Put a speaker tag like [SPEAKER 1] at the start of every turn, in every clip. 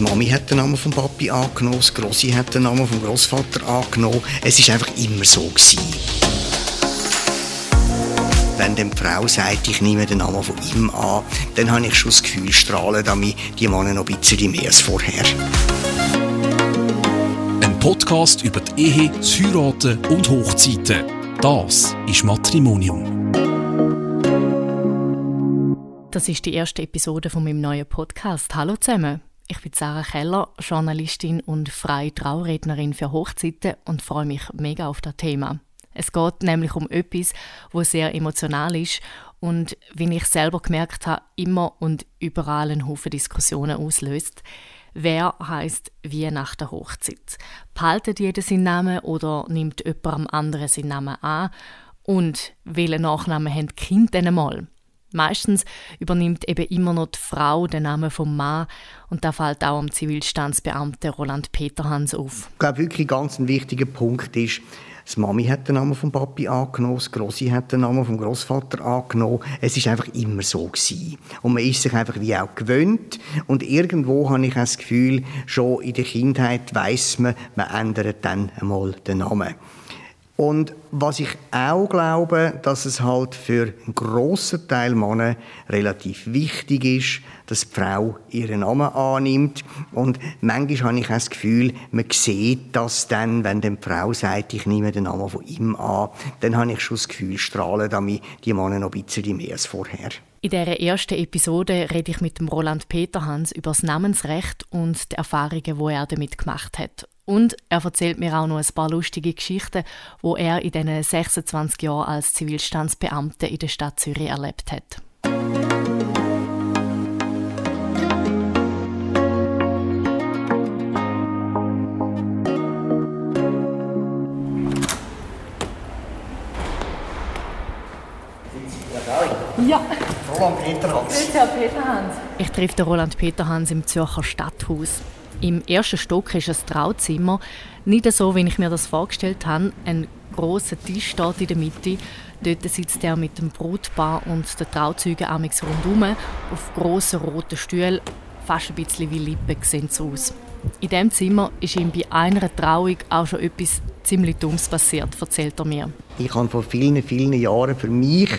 [SPEAKER 1] Die Mami hat den Namen vom Papi angenommen, das Grossi hat den Namen vom Großvater angenommen. Es ist einfach immer so gewesen. Wenn die Frau sagt, ich nehme den Namen von ihm an, dann habe ich schon das Gefühl, strahlen damit die Männer noch ein bisschen mehr als vorher.
[SPEAKER 2] Ein Podcast über die Ehe, das Heiraten und Hochzeiten. Das ist Matrimonium.
[SPEAKER 3] Das ist die erste Episode von meinem neuen Podcast. Hallo zusammen. Ich bin Sarah Keller, Journalistin und freie Traurednerin für Hochzeiten und freue mich mega auf das Thema. Es geht nämlich um etwas, wo sehr emotional ist und, wie ich selber gemerkt habe, immer und überall einen Haufen Diskussionen auslöst. Wer heißt wie nach der Hochzeit? Behaltet jeder seinen Namen oder nimmt jemand anderen seinen Namen an? Und welchen Nachnamen haben die Kinder denn einmal? Meistens übernimmt eben immer noch die Frau den Namen vom Mann und da fällt auch am Zivilstandsbeamten Roland Peterhans auf.
[SPEAKER 1] Ich glaube wirklich ganz ein wichtiger Punkt ist, die Mami hat den Namen vom Papi angenommen, das Grossi hat den Namen vom Großvater angenommen. Es ist einfach immer so gewesen. Und man ist sich einfach wie auch gewöhnt. Und irgendwo habe ich das Gefühl, schon in der Kindheit weiß man, man ändert dann einmal den Namen. Und was ich auch glaube, dass es halt für einen grossen Teil Männer relativ wichtig ist, dass die Frau ihren Namen annimmt. Und manchmal habe ich das Gefühl, man sieht das dann, wenn die Frau sagt, ich nehme den Namen von ihm an, dann habe ich schon das Gefühl, strahlen damit die Männer noch ein bisschen mehr als vorher.
[SPEAKER 3] In dieser ersten Episode rede ich mit dem Roland Peterhans über das Namensrecht und die Erfahrungen, die er damit gemacht hat. Und er erzählt mir auch noch ein paar lustige Geschichten, wo er in diesen 26 Jahren als Zivilstandsbeamter in der Stadt Zürich erlebt hat. Ja.
[SPEAKER 1] Roland Peterhans.
[SPEAKER 3] Ich treffe Roland Peterhans im Zürcher Stadthaus. Im ersten Stock ist ein Trauzimmer. Nicht so, wie ich mir das vorgestellt habe. Ein großer Tisch steht in der Mitte. Dort sitzt er mit dem Brutpaar und den Trauzeugen amix rundherum auf grossen roten Stühlen. Fast ein bisschen wie Lippen sehen sie aus. In diesem Zimmer ist ihm bei einer Trauung auch schon etwas ziemlich Dummes passiert, erzählt er mir.
[SPEAKER 1] Ich habe vor vielen, vielen Jahren für mich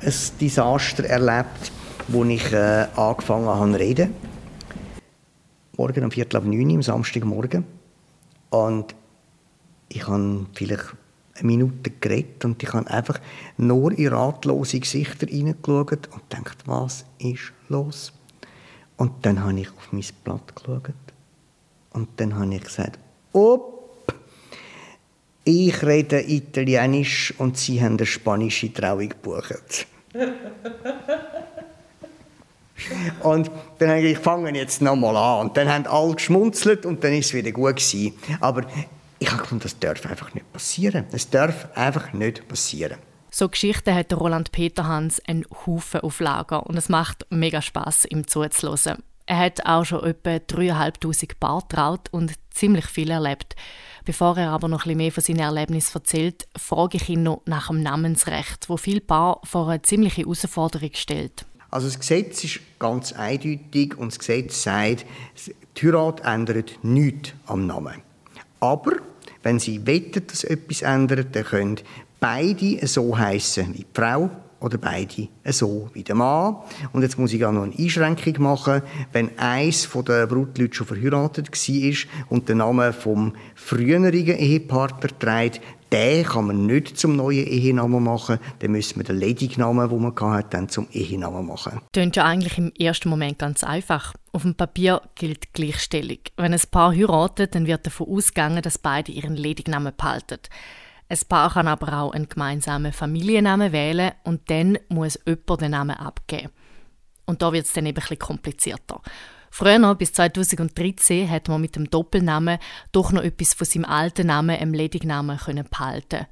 [SPEAKER 1] ein Desaster erlebt, wo ich äh, angefangen habe zu reden morgen um Viertel ab neun am Samstagmorgen. Und ich habe vielleicht eine Minute geredet und ich habe einfach nur in ratlose Gesichter hineingeschaut und gedacht, was ist los? Und dann habe ich auf mein Blatt geschaut und dann habe ich gesagt, op, ich rede Italienisch und Sie haben eine spanische Trauung gebucht. Und dann habe ich, ich fange jetzt nochmal an. Und dann haben alle geschmunzelt und dann ist es wieder gut gewesen. Aber ich habe gefunden, das darf einfach nicht passieren. Es darf einfach nicht passieren.
[SPEAKER 3] So Geschichten hat Roland Peterhans einen Haufen auf Lager und es macht mega Spaß, ihm zuzuhören. Er hat auch schon etwa 3'500 Paar traut und ziemlich viel erlebt. Bevor er aber noch ein bisschen mehr von seinen Erlebnissen erzählt, frage ich ihn noch nach dem Namensrecht, wo viele Paar vor eine ziemliche Herausforderung stellt.
[SPEAKER 1] Also das Gesetz ist ganz eindeutig und das Gesetz sagt, die Heirat ändert nichts am Namen. Aber wenn sie wettet, dass etwas ändert, dann können beide so heißen wie die Frau oder beide so wie der Mann. Und jetzt muss ich auch noch eine Einschränkung machen. Wenn eins von den Brutleuten schon verheiratet war und den Namen vom früheren Ehepartner trägt, den kann man nicht zum neuen Ehenamen machen. Dann müssen wir den Ledignamen, den man hatte, dann zum Ehenamen machen.
[SPEAKER 3] Das klingt ja eigentlich im ersten Moment ganz einfach. Auf dem Papier gilt Gleichstellung. Wenn ein Paar heiratet, dann wird davon ausgegangen, dass beide ihren Ledignamen behalten. Ein Paar kann aber auch einen gemeinsamen Familiennamen wählen und dann muss jemand den Namen abgeben. Und da wird es dann eben ein bisschen komplizierter. Früher, bis 2013, hat man mit dem Doppelnamen doch noch etwas von seinem alten Namen, dem Ledignamen, behalten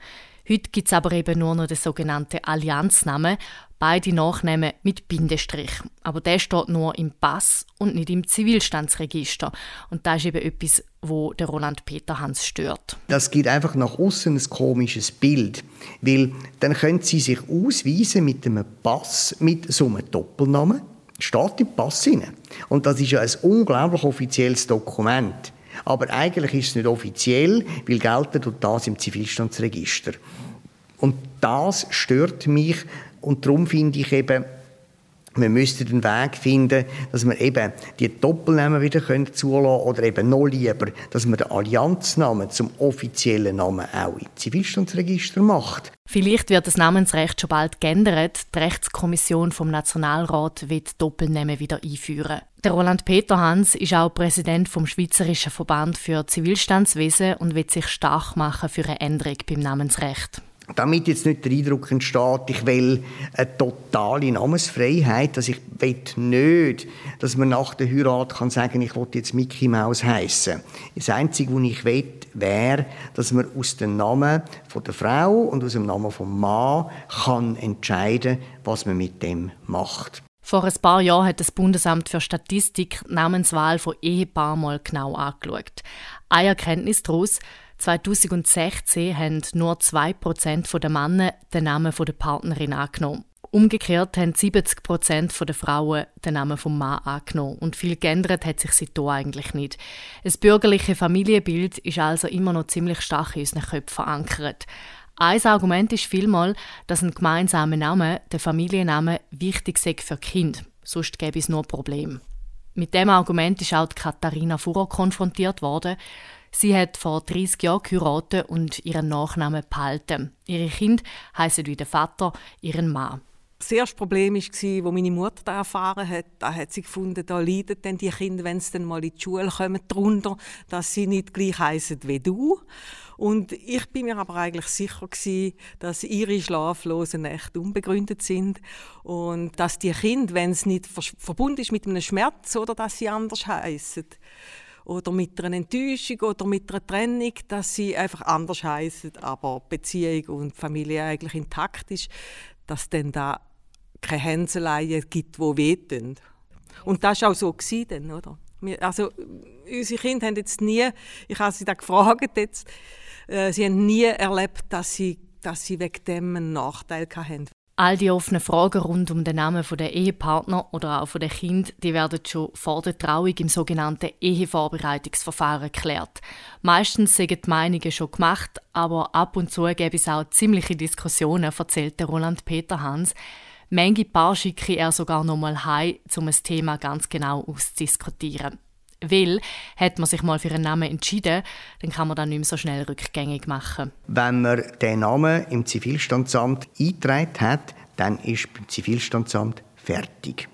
[SPEAKER 3] Heute gibt es aber eben nur noch den sogenannten Allianznamen, beide Nachnamen mit Bindestrich. Aber der steht nur im Pass und nicht im Zivilstandsregister. Und das ist eben etwas, wo der Roland Peter Hans stört.
[SPEAKER 1] Das gibt einfach nach außen ein komisches Bild, weil dann können Sie sich ausweisen mit einem Pass mit so einem Doppelnamen steht im Pass rein. Und das ist ja ein unglaublich offizielles Dokument. Aber eigentlich ist es nicht offiziell, weil gelten tut das im Zivilstandsregister. Und das stört mich und darum finde ich eben, wir müssten den Weg finden, dass wir eben die Doppelnamen wieder können zulassen oder eben noch lieber, dass man den Allianznamen zum offiziellen Namen auch im Zivilstandsregister macht.
[SPEAKER 3] Vielleicht wird das Namensrecht schon bald geändert. Die Rechtskommission vom Nationalrat wird Doppelnamen wieder einführen. Der Roland Peter Hans ist auch Präsident vom Schweizerischen Verband für Zivilstandswesen und wird sich stark machen für eine Änderung beim Namensrecht
[SPEAKER 1] damit jetzt nicht der Eindruck entsteht, ich will eine totale Namensfreiheit, dass ich will nicht, dass man nach der Heirat kann sagen, ich will jetzt Mickey Mouse heißen. Das Einzige, was ich will, wäre, dass man aus dem Namen von der Frau und aus dem Namen vom Mann kann entscheiden, was man mit dem macht.
[SPEAKER 3] Vor ein paar Jahren hat das Bundesamt für Statistik die Namenswahl von Ehepaaren mal genau angeschaut. Eine Erkenntnis daraus, 2016 haben nur 2% der Männer den Namen der Partnerin angenommen. Umgekehrt haben 70% der Frauen den Namen vom Mann angenommen. Und viel geändert hat sich seitdem eigentlich nicht. Das bürgerliche Familienbild ist also immer noch ziemlich stark in unseren Köpfen verankert. Ein Argument ist vielmal, dass ein gemeinsamer Name, der Familienname, wichtig sei für Kind. Sonst gäbe es nur Probleme. Mit dem Argument ist auch Katharina Furrer konfrontiert worden. Sie hat vor 30 Jahren geheiratet und ihren Nachnamen behalten. Ihre Kinder heißen wie der Vater ihren Mann.
[SPEAKER 4] Das erste Problem war, als meine Mutter das erfahren hat. Da hat sie gefunden, da leiden dann die Kinder, wenn sie dann mal in die Schule kommen, darunter, dass sie nicht gleich heißen wie du. Und ich bin mir aber eigentlich sicher gewesen, dass ihre schlaflosen Nächte unbegründet sind und dass die Kinder, wenn es nicht verbunden ist mit einem Schmerz oder dass sie anders heißen, oder mit einer Enttäuschung oder mit einer Trennung, dass sie einfach anders heißen, aber Beziehung und Familie eigentlich intakt ist, dass dann da keine Hänseleien gibt, die wehtun. Und das war auch so, dann, oder? Also, unsere Kinder haben jetzt nie, ich habe sie da gefragt, jetzt, äh, sie haben nie erlebt, dass sie, dass sie wegen dem einen Nachteil hatten.
[SPEAKER 3] All die offenen Fragen rund um den Namen der Ehepartner oder auch der Kind, die werden schon vor der Trauung im sogenannten Ehevorbereitungsverfahren geklärt. Meistens sind die Meinungen schon gemacht, aber ab und zu gäbe es auch ziemliche Diskussionen, erzählt Roland Peter Hans. Manche Paar schicke er sogar noch mal heim, um ein Thema ganz genau auszudiskutieren. Weil, hat man sich mal für einen Namen entschieden, dann kann man dann nicht mehr so schnell rückgängig machen.
[SPEAKER 1] Wenn man den Namen im Zivilstandsamt eingetragen hat, dann ist beim Zivilstandsamt fertig.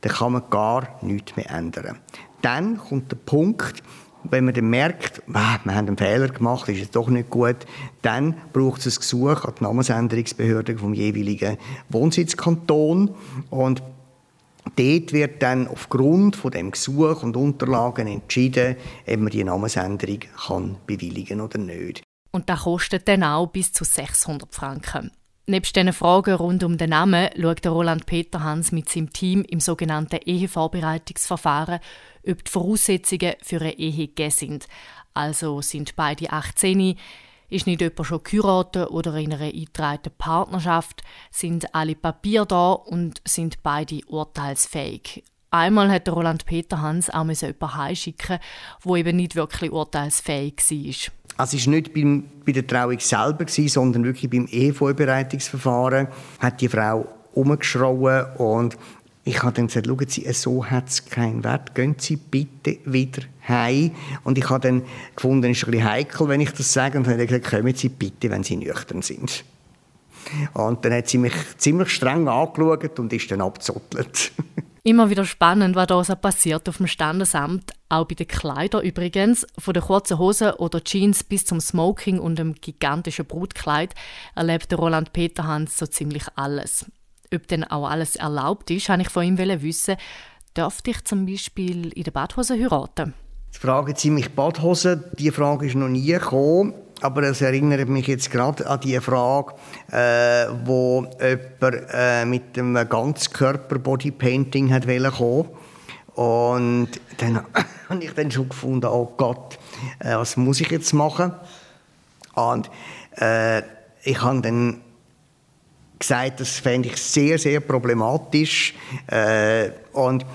[SPEAKER 1] Dann kann man gar nichts mehr ändern. Dann kommt der Punkt, wenn man dann merkt, wir haben einen Fehler gemacht, ist es doch nicht gut, dann braucht es ein Gesuch an die Namensänderungsbehörde vom jeweiligen Wohnsitzkanton und Dort wird dann aufgrund von dem Gesuch und Unterlagen entschieden, ob man die Namensänderung kann bewilligen oder nicht.
[SPEAKER 3] Und das kostet dann auch bis zu 600 Franken. Nebst diesen Fragen rund um den Namen schaut Roland Peter Hans mit seinem Team im sogenannten Ehevorbereitungsverfahren, ob die Voraussetzungen für eine Ehe gegeben sind. Also sind beide 18, ist nicht jemand schon geheiratet oder in einer eingetragenen Partnerschaft? Sind alle Papiere da und sind beide urteilsfähig? Einmal hat Roland Peter Hans auch jemanden heimschicken, der eben nicht wirklich urteilsfähig war.
[SPEAKER 1] Also es war nicht beim, bei der Trauung selber, sondern wirklich beim Ehevorbereitungsverfahren hat die Frau umgeschrauen und ich habe dann gesagt, schauen Sie, so hat es keinen Wert, gehen Sie bitte wieder heim. Und ich habe dann gefunden, es ist ein bisschen heikel, wenn ich das sage, und dann habe gesagt, kommen Sie bitte, wenn Sie nüchtern sind. Und dann hat sie mich ziemlich streng angeschaut und ist dann abgezottelt.
[SPEAKER 3] Immer wieder spannend, was da so passiert auf dem Standesamt. Auch bei den Kleidern übrigens. Von der kurzen Hose oder Jeans bis zum Smoking und dem gigantischen Brutkleid erlebt Roland Peterhans so ziemlich alles ob denn auch alles erlaubt ist, habe ich von ihm wissen. Dürfte ich zum Beispiel in der Badhose heiraten?
[SPEAKER 1] Die Frage ziemlich Badhose, die Frage ist noch nie gekommen. Aber es erinnert mich jetzt gerade an die Frage, äh, wo jemand äh, mit einem Ganzkörper-Bodypainting hat kommen Und dann habe ich dann schon gefunden, oh Gott, äh, was muss ich jetzt machen? Und äh, ich habe dann gesagt, das fände ich sehr, sehr problematisch. Äh, und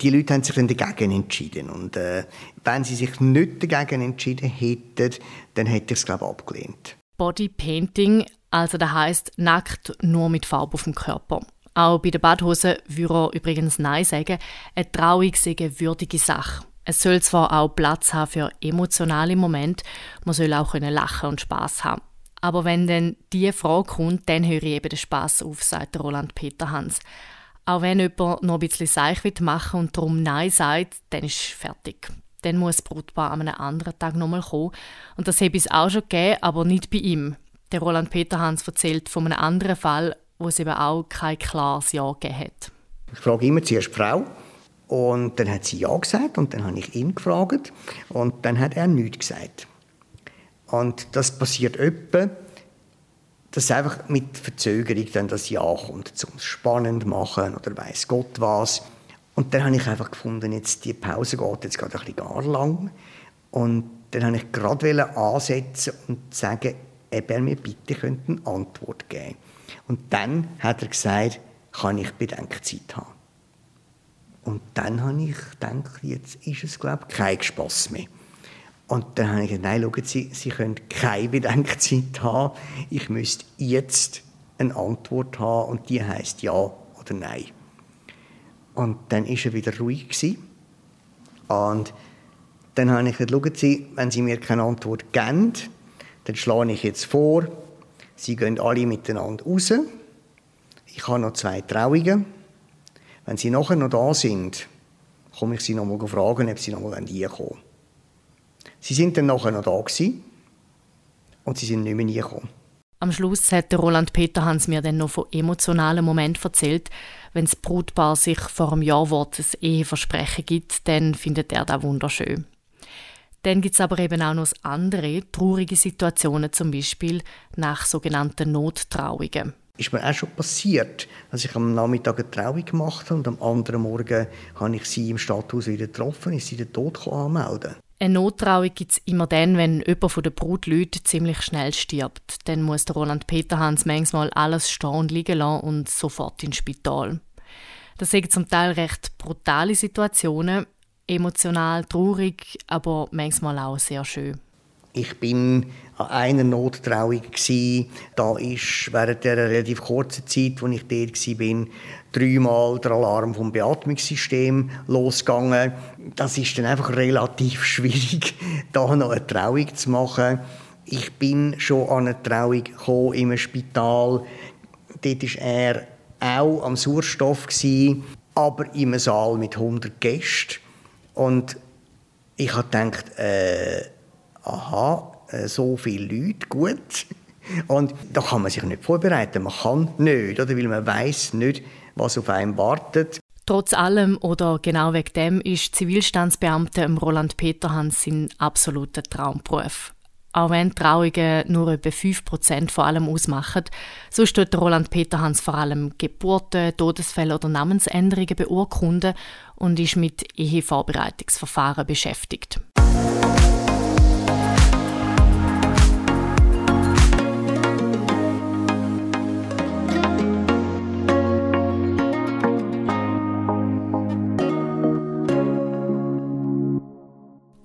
[SPEAKER 1] die Leute haben sich dann dagegen entschieden. Und äh, wenn sie sich nicht dagegen entschieden hätten, dann hätte ich es, glaube ich, abgelehnt.
[SPEAKER 3] Bodypainting, also das heißt nackt nur mit Farbe auf dem Körper. Auch bei den Badhosen würde er übrigens Nein sagen. Eine Trauung sei eine würdige Sache. Es soll zwar auch Platz haben für emotionale Momente, man soll auch lachen und Spaß haben. Aber wenn dann diese Frage kommt, dann höre ich eben den Spass auf, sagt Roland Peter Hans. Auch wenn jemand noch ein bisschen seich machen und darum Nein sagt, dann ist fertig. Dann muss das Brutpaar an einem anderen Tag nochmal kommen. Und das habe es auch schon gegeben, aber nicht bei ihm. Der Roland Peter Hans erzählt von einem anderen Fall, wo es eben auch kein klares Ja gegeben hat.
[SPEAKER 1] Ich frage immer zuerst die Frau. Und dann hat sie Ja gesagt und dann habe ich ihn gefragt und dann hat er nichts gesagt. Und das passiert öppe, dass einfach mit Verzögerung dann das Ja kommt, um es spannend machen oder weiß Gott was. Und dann habe ich einfach gefunden, jetzt die Pause geht jetzt gerade ein bisschen gar lang. Und dann habe ich gerade ansetzen und sagen, ob er mir bitte eine Antwort geben. Und dann hat er gesagt, kann ich Bedenkzeit haben. Und dann habe ich gedacht, jetzt ist es, glaube ich, kein Spass mehr. Und dann habe ich gesagt, nein, schauen Sie, Sie können keine Bedenkzeit haben. Ich müsste jetzt eine Antwort haben und die heißt ja oder nein. Und dann war er wieder ruhig. Gewesen. Und dann habe ich gesagt, schauen Sie, wenn Sie mir keine Antwort geben, dann schlage ich jetzt vor, Sie gehen alle miteinander raus. Ich habe noch zwei Trauungen. Wenn Sie nachher noch da sind, komme ich Sie noch mal fragen, ob Sie noch mal hier kommen Sie sind dann nachher noch da gewesen und sie sind nicht mehr gekommen.
[SPEAKER 3] Am Schluss hat Roland Peterhans mir dann noch von emotionalen Momenten erzählt. Wenn das Brutpaar sich vor einem Jahrwort ein Eheversprechen gibt, dann findet er das wunderschön. Dann gibt es aber eben auch noch andere traurige Situationen, zum Beispiel nach sogenannten Nottrauungen.
[SPEAKER 1] Ist mir auch schon passiert, dass ich am Nachmittag eine Trauung gemacht habe und am anderen Morgen habe ich sie im Stadthaus wieder getroffen, ist sie den Tod anmelden.
[SPEAKER 3] Eine Nottrauung gibt es immer dann, wenn jemand von den Brutleuten ziemlich schnell stirbt. Dann muss Roland Peterhans manchmal alles stehen und liegen lassen und sofort ins Spital. Das sind zum Teil recht brutale Situationen, emotional traurig, aber manchmal auch sehr schön.
[SPEAKER 1] Ich bin an einer Nottrauung gsi. Da ist während der relativ kurzen Zeit, wo ich dort war, dreimal der Alarm vom Beatmungssystem losgegangen. Das ist dann einfach relativ schwierig, da noch eine Trauung zu machen. Ich bin schon an eine Trauung gekommen, im Spital. Dort war er auch am Sauerstoff, aber im Saal mit 100 Gästen. Und ich habe gedacht, äh, aha, äh, so viele Leute, gut. Und da kann man sich nicht vorbereiten. Man kann nicht, oder? weil man weiß nicht, was auf einem wartet.
[SPEAKER 3] Trotz allem oder genau wegen dem ist Zivilstandsbeamter Roland Peterhans sein absoluter Traumberuf. Auch wenn Trauungen nur etwa 5% von allem ausmachen, so steht Roland Peterhans vor allem Geburten, Todesfälle oder Namensänderungen beurkunden und ist mit Ehevorbereitungsverfahren beschäftigt.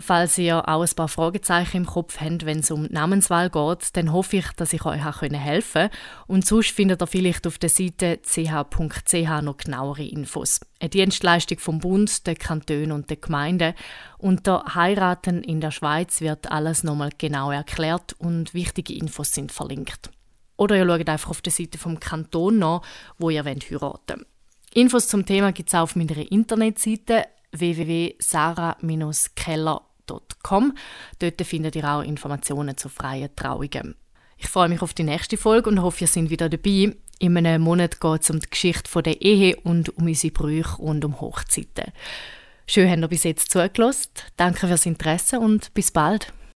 [SPEAKER 3] Falls ihr auch ein paar Fragezeichen im Kopf habt, wenn es um die Namenswahl geht, dann hoffe ich, dass ich euch auch helfen konnte. Und sonst findet ihr vielleicht auf der Seite ch.ch noch genauere Infos. Eine Dienstleistung vom Bund, der Kanton und der Gemeinde. Unter Heiraten in der Schweiz wird alles nochmal genau erklärt und wichtige Infos sind verlinkt. Oder ihr schaut einfach auf der Seite vom Kanton nach, wo ihr heiraten wollt. Infos zum Thema gibt es auf meiner Internetseite www.sarah-keller.com www.trauungen.com. Dort findet ihr auch Informationen zu freien Trauungen. Ich freue mich auf die nächste Folge und hoffe, ihr seid wieder dabei. In einem Monat geht es um die Geschichte der Ehe und um unsere Brüche und um Hochzeiten. Schön, habt ihr bis jetzt zugelassen. Danke fürs Interesse und bis bald.